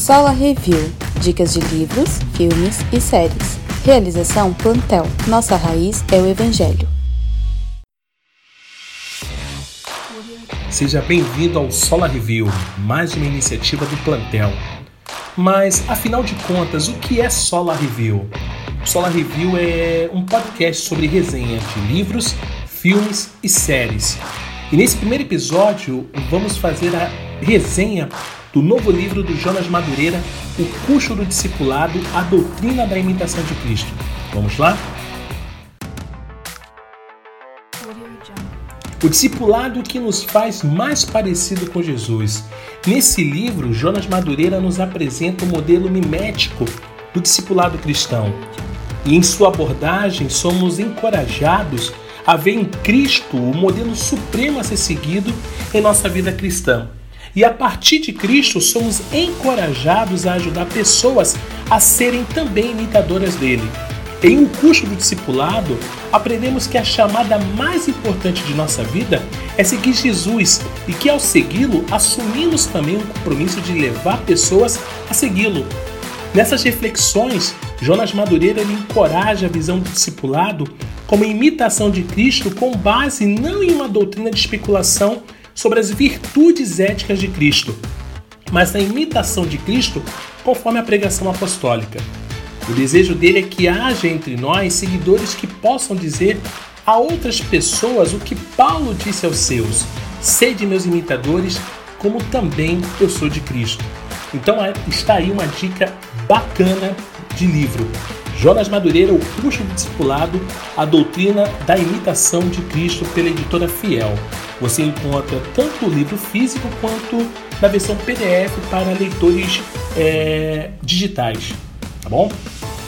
Sola Review. Dicas de livros, filmes e séries. Realização Plantel. Nossa raiz é o Evangelho. Seja bem-vindo ao Sola Review, mais uma iniciativa do Plantel. Mas, afinal de contas, o que é Sola Review? Sola Review é um podcast sobre resenha de livros, filmes e séries. E nesse primeiro episódio, vamos fazer a resenha do novo livro do Jonas Madureira, O Custo do Discipulado, a Doutrina da Imitação de Cristo. Vamos lá? O discipulado que nos faz mais parecido com Jesus. Nesse livro, Jonas Madureira nos apresenta o um modelo mimético do discipulado cristão. E em sua abordagem, somos encorajados a ver em Cristo o modelo supremo a ser seguido em nossa vida cristã. E a partir de Cristo, somos encorajados a ajudar pessoas a serem também imitadoras dele. Em O Custo do Discipulado, aprendemos que a chamada mais importante de nossa vida é seguir Jesus e que, ao segui-lo, assumimos também o compromisso de levar pessoas a segui-lo. Nessas reflexões, Jonas Madureira encoraja a visão do discipulado como imitação de Cristo com base não em uma doutrina de especulação sobre as virtudes éticas de Cristo, mas na imitação de Cristo conforme a pregação apostólica. O desejo dele é que haja entre nós seguidores que possam dizer a outras pessoas o que Paulo disse aos seus: Sede meus imitadores, como também eu sou de Cristo. Então é, está aí uma dica bacana de livro. Jonas Madureira, O Custo do Discipulado, a doutrina da imitação de Cristo pela editora Fiel. Você encontra tanto o livro físico quanto na versão PDF para leitores é, digitais, tá bom?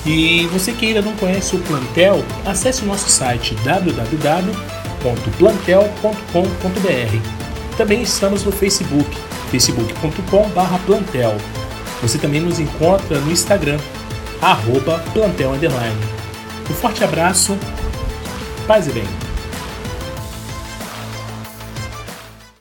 E você que ainda não conhece o Plantel, acesse o nosso site www.plantel.com.br. Também estamos no Facebook, facebook.com/plantel. Você também nos encontra no Instagram, arroba plantel underline. Um forte abraço, paz e bem.